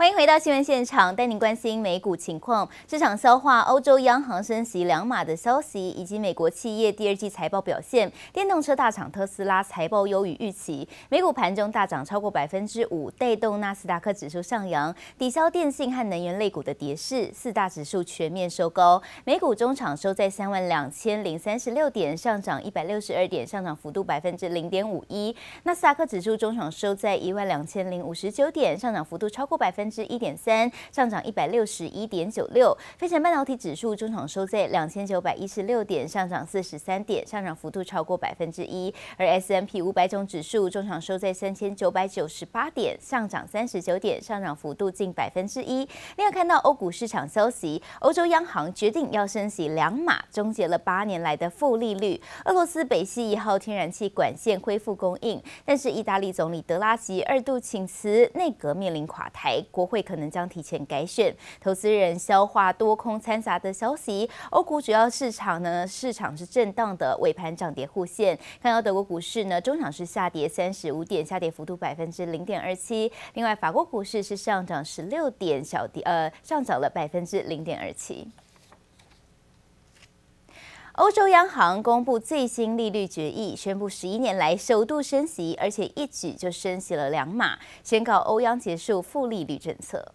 欢迎回到新闻现场，带您关心美股情况。市场消化欧洲央行升息两码的消息，以及美国企业第二季财报表现。电动车大厂特斯拉财报优于预期，美股盘中大涨超过百分之五，带动纳斯达克指数上扬，抵消电信和能源类股的跌势。四大指数全面收高，美股中场收在三万两千零三十六点，上涨一百六十二点，上涨幅度百分之零点五一。纳斯达克指数中场收在一万两千零五十九点，上涨幅度超过百分之一点三，上涨一百六十一点九六。费城半导体指数中场收在两千九百一十六点，上涨四十三点，上涨幅度超过百分之一。而 S M P 五百种指数中场收在三千九百九十八点，上涨三十九点，上涨幅度近百分之一。另外看到欧股市场消息，欧洲央行决定要升息两码，终结了八年来的负利率。俄罗斯北溪一号天然气管线恢复供应，但是意大利总理德拉吉二度请辞，内阁面临垮台，国会可能。将提前改选，投资人消化多空掺杂的消息。欧股主要市场呢，市场是震荡的，尾盘涨跌互现。看到德国股市呢，中场是下跌三十五点，下跌幅度百分之零点二七。另外，法国股市是上涨十六点，小跌呃上涨了百分之零点二七。欧洲央行公布最新利率决议，宣布十一年来首度升息，而且一举就升息了两码，宣告欧央结束负利率政策。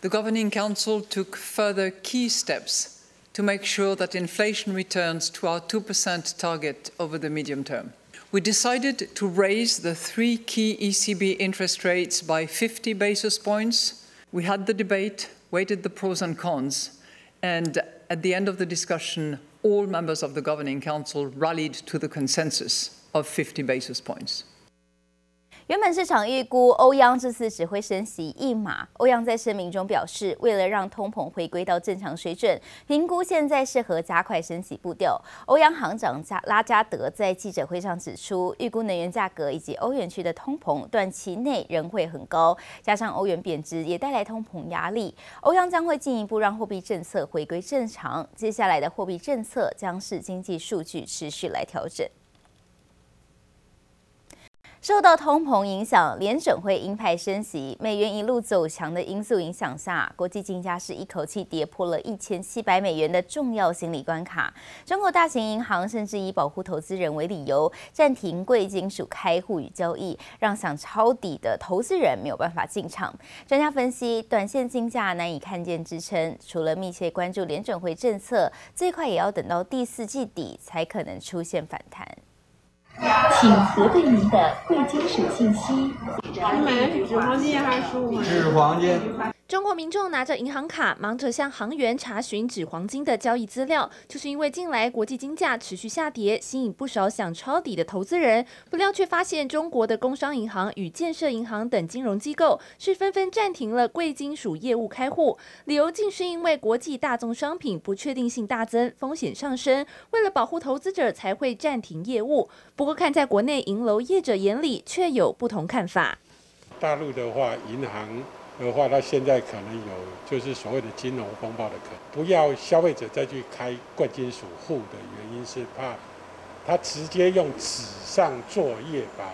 The Governing Council took further key steps to make sure that inflation returns to our 2% target over the medium term. We decided to raise the three key ECB interest rates by 50 basis points. We had the debate, weighted the pros and cons, and at the end of the discussion, all members of the Governing Council rallied to the consensus of 50 basis points. 原本市场预估欧央这次只会升息一码。欧央在声明中表示，为了让通膨回归到正常水准，评估现在适合加快升息步调。欧央行长加拉加德在记者会上指出，预估能源价格以及欧元区的通膨短期内仍会很高，加上欧元贬值也带来通膨压力。欧央将会进一步让货币政策回归正常，接下来的货币政策将是经济数据持续来调整。受到通膨影响，联准会鹰派升息，美元一路走强的因素影响下，国际金价是一口气跌破了一千七百美元的重要心理关卡。中国大型银行甚至以保护投资人为理由，暂停贵金属开户与交易，让想抄底的投资人没有办法进场。专家分析，短线金价难以看见支撑，除了密切关注联准会政策，最快也要等到第四季底才可能出现反弹。请核对您的贵金属信息。你买的是纸黄金还是实物？纸黄金。中国民众拿着银行卡，忙着向行员查询纸黄金的交易资料，就是因为近来国际金价持续下跌，吸引不少想抄底的投资人。不料却发现，中国的工商银行与建设银行等金融机构是纷纷暂停了贵金属业务开户，理由竟是因为国际大宗商品不确定性大增，风险上升，为了保护投资者才会暂停业务。不过，看在国内银楼业者眼里，却有不同看法。大陆的话，银行。的话，它现在可能有就是所谓的金融风暴的可能。不要消费者再去开贵金属户的原因是怕他直接用纸上作业把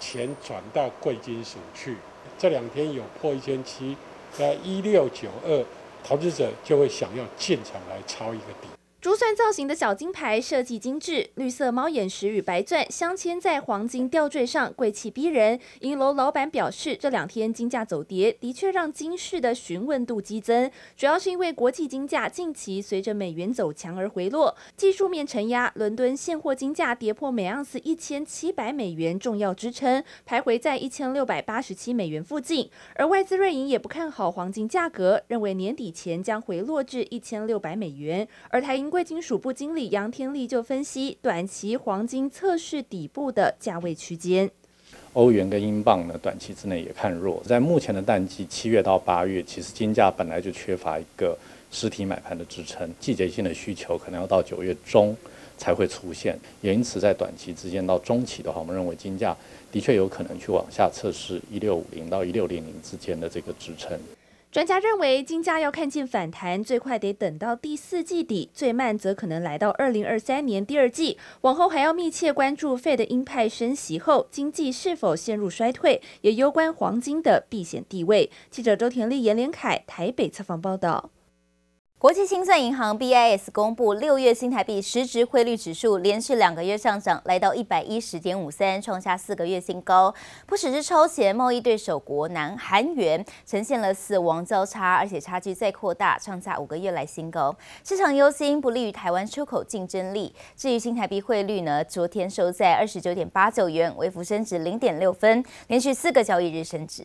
钱转到贵金属去。这两天有破一千七，在一六九二，投资者就会想要进场来抄一个底。珠算造型的小金牌设计精致，绿色猫眼石与白钻镶嵌在黄金吊坠上，贵气逼人。银楼老板表示，这两天金价走跌，的确让金市的询问度激增，主要是因为国际金价近期随着美元走强而回落，技术面承压，伦敦现货金价跌破每盎司一千七百美元重要支撑，徘徊在一千六百八十七美元附近。而外资瑞银也不看好黄金价格，认为年底前将回落至一千六百美元。而台银贵金属部经理杨天利就分析，短期黄金测试底部的价位区间。欧元跟英镑呢，短期之内也看弱。在目前的淡季，七月到八月，其实金价本来就缺乏一个实体买盘的支撑，季节性的需求可能要到九月中才会出现。也因此，在短期之间到中期的话，我们认为金价的确有可能去往下测试一六五零到一六零零之间的这个支撑。专家认为，金价要看见反弹，最快得等到第四季底，最慢则可能来到二零二三年第二季。往后还要密切关注 Fed 鹰派升息后，经济是否陷入衰退，也攸关黄金的避险地位。记者周田丽、严连凯台北采访报道。国际清算银行 BIS 公布六月新台币实质汇率指数连续两个月上涨，来到一百一十点五三，创下四个月新高。不只是超前贸易对手国南韩元呈现了死亡交叉，而且差距再扩大，创下五个月来新高。市场忧心不利于台湾出口竞争力。至于新台币汇率呢，昨天收在二十九点八九元，微幅升值零点六分，连续四个交易日升值。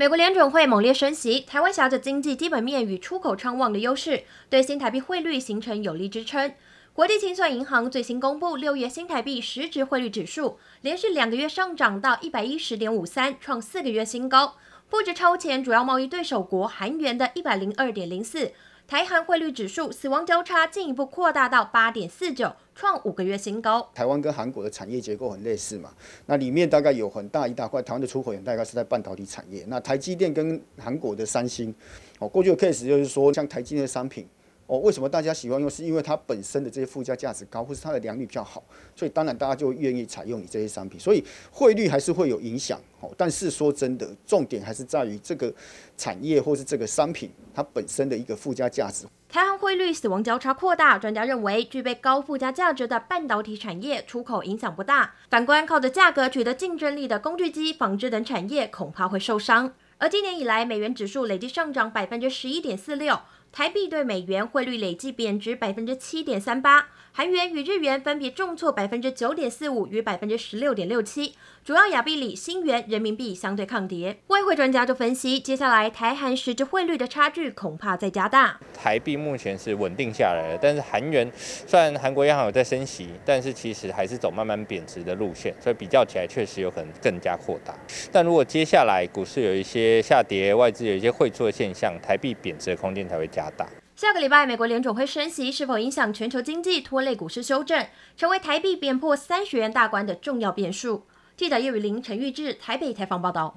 美国联准会猛烈升息，台湾挟着经济基本面与出口畅旺的优势，对新台币汇率形成有力支撑。国际清算银行最新公布六月新台币实质汇率指数，连续两个月上涨到一百一十点五三，创四个月新高，不止超前主要贸易对手国韩元的一百零二点零四。台韩汇率指数死亡交叉进一步扩大到八点四九，创五个月新高。台湾跟韩国的产业结构很类似嘛，那里面大概有很大一大块台湾的出口也大概是在半导体产业。那台积电跟韩国的三星，哦，过去的 case 就是说，像台积电的商品。哦，为什么大家喜欢用？是因为它本身的这些附加价值高，或是它的良率比较好，所以当然大家就愿意采用你这些商品。所以汇率还是会有影响。哦，但是说真的，重点还是在于这个产业或是这个商品它本身的一个附加价值。台韩汇率死亡交叉扩大，专家认为具备高附加价值的半导体产业出口影响不大。反观靠着价格取得竞争力的工具机、纺织等产业，恐怕会受伤。而今年以来，美元指数累计上涨百分之十一点四六。台币对美元汇率累计贬值百分之七点三八，韩元与日元分别重挫百分之九点四五与百分之十六点六七。主要亚币里，新元、人民币相对抗跌。外汇专家就分析，接下来台韩实质汇率的差距恐怕在加大。台币目前是稳定下来了，但是韩元虽然韩国央行有在升息，但是其实还是走慢慢贬值的路线，所以比较起来确实有可能更加扩大。但如果接下来股市有一些下跌，外资有一些汇出的现象，台币贬值的空间才会加大。下个礼拜美国联总会升息，是否影响全球经济，拖累股市修正，成为台币贬破三十元大关的重要变数。记者叶雨林、陈玉志台北采访报道。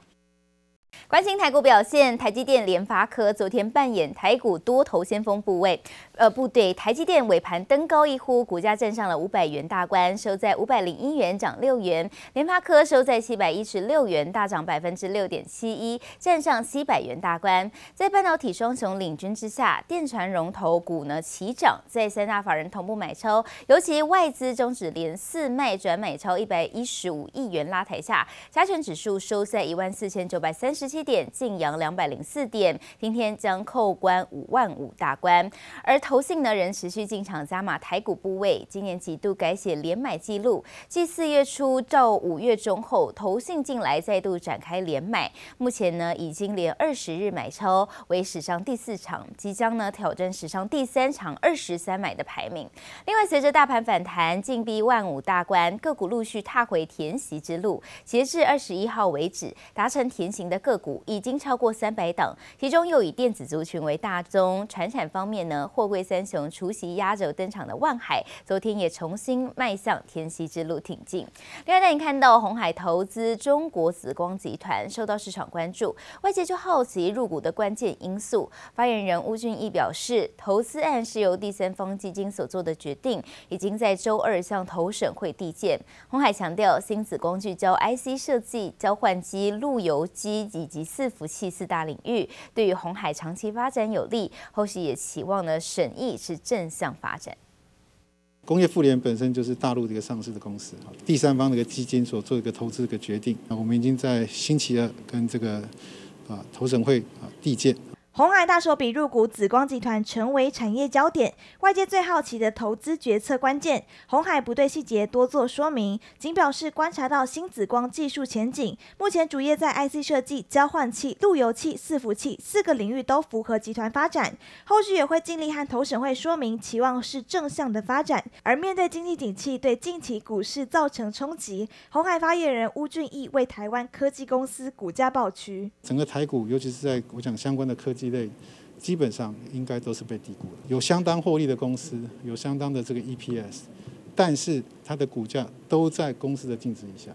关心台股表现，台积电、联发科昨天扮演台股多头先锋部位，呃，部队。台积电尾盘登高一呼，股价站上了五百元大关，收在五百零一元，涨六元。联发科收在七百一十六元，大涨百分之六点七一，站上七百元大关。在半导体双雄领军之下，电传龙头股呢齐涨，在三大法人同步买超，尤其外资终止连四卖转买超一百一十五亿元拉抬下，加权指数收在一万四千九百三十七点，净扬两百零四点，今天将扣关五万五大关。而投信呢，仍持续进场加码台股部位，今年几度改写连买记录，继四月初到五月中后，投信近来再度展开连买，目前呢已经连二十日买超，为史上第四场，即将呢挑战史上第三场二十三买的排名。另外，随着大盘反弹，进逼万五大关，个股陆续踏回填息之路，截至二十一号为止，达成填息的个股。已经超过三百档，其中又以电子族群为大宗。传产方面呢，货魏三雄除息压轴登场的万海，昨天也重新迈向天息之路挺进。另外，带你看到鸿海投资中国紫光集团受到市场关注，外界就好奇入股的关键因素。发言人邬俊义表示，投资案是由第三方基金所做的决定，已经在周二向投审会递件。鸿海强调，新紫光聚焦 IC 设计、交换机、路由机以及伺服器四大领域，对于红海长期发展有利。后续也期望呢，审议是正向发展。工业妇联本身就是大陆这个上市的公司，第三方这个基金所做一个投资的决定。那我们已经在星期二跟这个啊投审会啊递件。鸿海大手笔入股紫光集团，成为产业焦点，外界最好奇的投资决策关键。鸿海不对细节多做说明，仅表示观察到新紫光技术前景，目前主业在 IC 设计、交换器、路由器、伺服器四个领域都符合集团发展，后续也会尽力和投审会说明，期望是正向的发展。而面对经济景气对近期股市造成冲击，鸿海发言人巫俊义为台湾科技公司股价抱屈。整个台股，尤其是在我讲相关的科技。类基本上应该都是被低估了，有相当获利的公司，有相当的这个 EPS，但是它的股价都在公司的净值以下，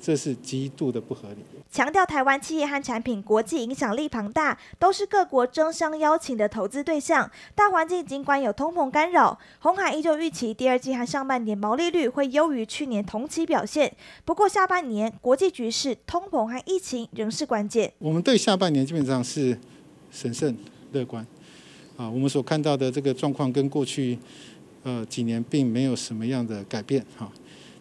这是极度的不合理。强调台湾企业和产品国际影响力庞大，都是各国争相邀请的投资对象。大环境尽管有通膨干扰，红海依旧预期第二季和上半年毛利率会优于去年同期表现。不过下半年国际局势、通膨和疫情仍是关键。我们对下半年基本上是审慎乐观。啊，我们所看到的这个状况跟过去呃几年并没有什么样的改变哈。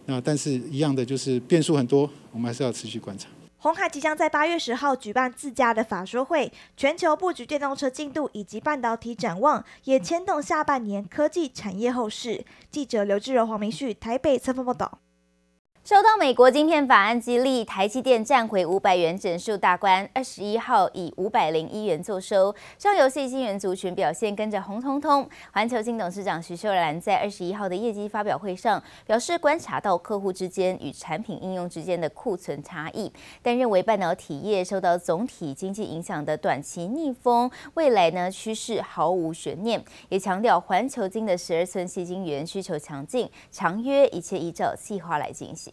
那但是一样的就是变数很多，我们还是要持续观察。鸿海即将在八月十号举办自家的法说会，全球布局电动车进度以及半导体展望，也牵动下半年科技产业后市。记者刘志柔、黄明旭台北采访报道。受到美国晶片法案激励，台积电站回五百元整数大关，二十一号以五百零一元作收。上游矽晶圆族群表现跟着红彤彤。环球晶董事长徐秀兰在二十一号的业绩发表会上表示，观察到客户之间与产品应用之间的库存差异，但认为半导体业受到总体经济影响的短期逆风，未来呢趋势毫无悬念。也强调环球晶的十二寸矽晶圆需求强劲，长约一切依照计划来进行。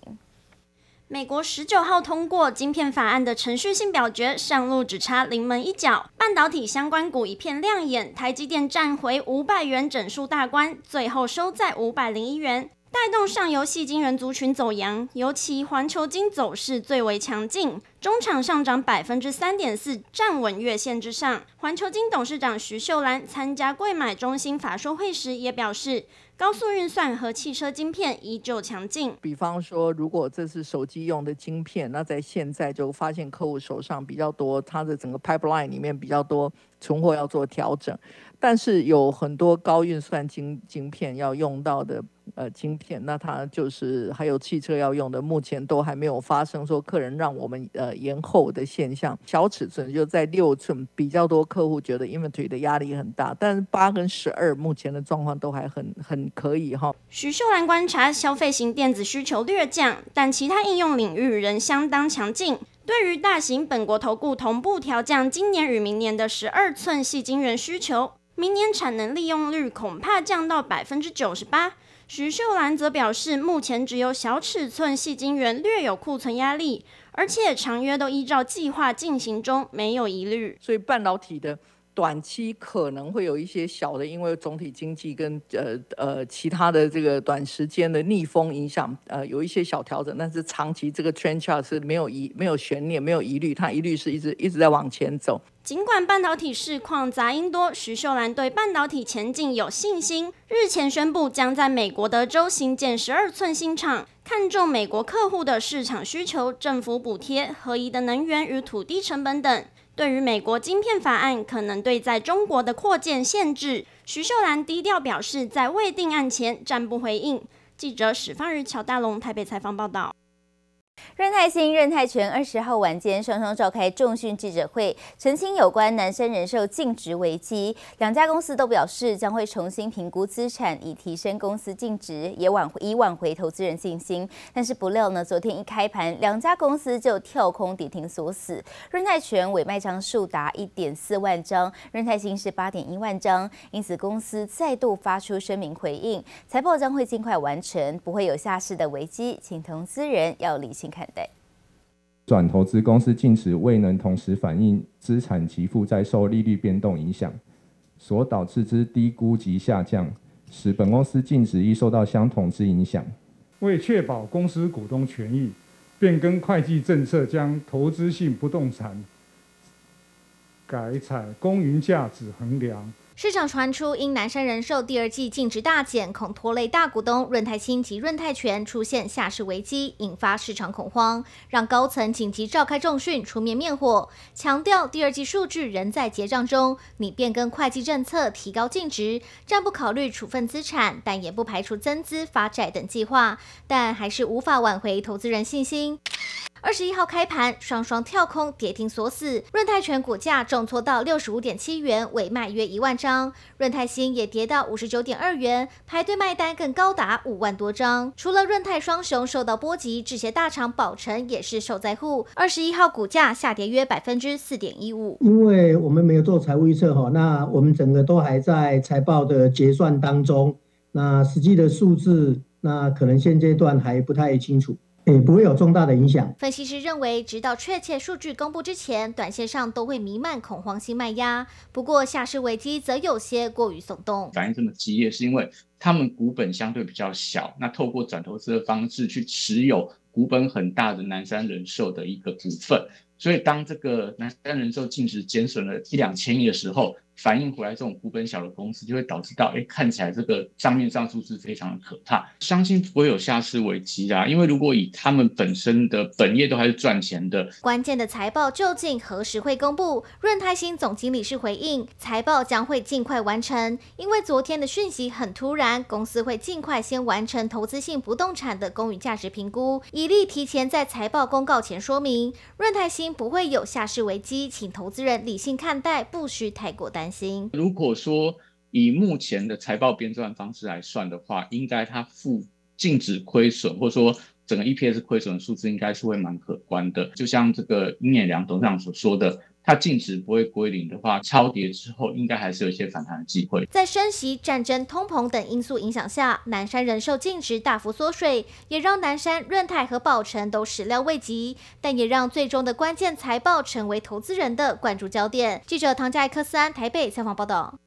美国十九号通过晶片法案的程序性表决，上路只差临门一脚。半导体相关股一片亮眼，台积电站回五百元整数大关，最后收在五百零一元。带动上游矽晶人族群走扬，尤其环球晶走势最为强劲，中场上涨百分之三点四，站稳月线之上。环球晶董事长徐秀兰参加贵买中心法说会时也表示，高速运算和汽车晶片依旧强劲。比方说，如果这是手机用的晶片，那在现在就发现客户手上比较多，它的整个 pipeline 里面比较多存货要做调整，但是有很多高运算晶晶片要用到的。呃，晶片，那它就是还有汽车要用的，目前都还没有发生说客人让我们呃延后的现象。小尺寸就在六寸，比较多客户觉得 inventory 的压力很大，但是八跟十二目前的状况都还很很可以哈。徐秀兰观察，消费型电子需求略降，但其他应用领域仍相当强劲。对于大型本国投顾同步调降今年与明年的十二寸矽晶圆需求，明年产能利用率恐怕降到百分之九十八。徐秀兰则表示，目前只有小尺寸细晶圆略有库存压力，而且长约都依照计划进行中，没有疑虑。所以半导体的短期可能会有一些小的，因为总体经济跟呃呃其他的这个短时间的逆风影响，呃有一些小调整，但是长期这个 trend chart 是没有疑没有悬念没有疑虑，它一律是一直一直在往前走。尽管半导体市况杂音多，徐秀兰对半导体前景有信心。日前宣布将在美国德州新建十二寸新厂，看中美国客户的市场需求、政府补贴、合宜的能源与土地成本等。对于美国晶片法案可能对在中国的扩建限制，徐秀兰低调表示，在未定案前暂不回应。记者史方日、乔大龙台北采访报道。润泰兴、润泰全二十号晚间双双召开重讯记者会，澄清有关南山人寿净值危机。两家公司都表示将会重新评估资产，以提升公司净值，也挽回以挽回投资人信心。但是不料呢，昨天一开盘，两家公司就跳空跌停锁死。润泰全委卖张数达一点四万张，润泰兴是八点一万张，因此公司再度发出声明回应，财报将会尽快完成，不会有下市的危机，请投资人要理性看。转投资公司净值未能同时反映资产及负债受利率变动影响，所导致之低估及下降，使本公司净值亦受到相同之影响。为确保公司股东权益，变更会计政策，将投资性不动产改采公允价值衡量。市场传出，因南山人寿第二季净值大减，恐拖累大股东润泰新及润泰全出现下市危机，引发市场恐慌，让高层紧急召开重讯出面灭火，强调第二季数据仍在结账中，拟变更会计政策，提高净值，暂不考虑处分资产，但也不排除增资发债等计划，但还是无法挽回投资人信心。二十一号开盘，双双跳空跌停锁死，润泰全股价重挫到六十五点七元，委卖约一万张；润泰新也跌到五十九点二元，排队卖单更高达五万多张。除了润泰双雄受到波及，制鞋大厂宝成也是受灾户。二十一号股价下跌约百分之四点一五。因为我们没有做财务预测哈，那我们整个都还在财报的结算当中，那实际的数字，那可能现阶段还不太清楚。也不会有重大的影响。分析师认为，直到确切数据公布之前，短线上都会弥漫恐慌性卖压。不过，下市危机则有些过于耸动。反应这么激烈，是因为他们股本相对比较小，那透过转投资的方式去持有股本很大的南山人寿的一个股份。所以，当这个南山人寿净值减损了一两千亿的时候，反映回来，这种股本小的公司就会导致到，哎，看起来这个账面上数字非常的可怕。相信不会有下市危机啦，因为如果以他们本身的本业都还是赚钱的，关键的财报究竟何时会公布？润泰新总经理是回应，财报将会尽快完成，因为昨天的讯息很突然，公司会尽快先完成投资性不动产的公允价值评估，以利提前在财报公告前说明。润泰新不会有下市危机，请投资人理性看待，不需太过担心。如果说以目前的财报编撰方式来算的话，应该它负净止亏损，或者说整个 EPS 亏损的数字，应该是会蛮可观的。就像这个殷衍良董事长所说的。它净值不会归零的话，超跌之后应该还是有一些反弹的机会。在升息、战争、通膨等因素影响下，南山人寿净值大幅缩水，也让南山、润泰和宝城都始料未及，但也让最终的关键财报成为投资人的关注焦点。记者唐佳艾克斯安台北采访报道。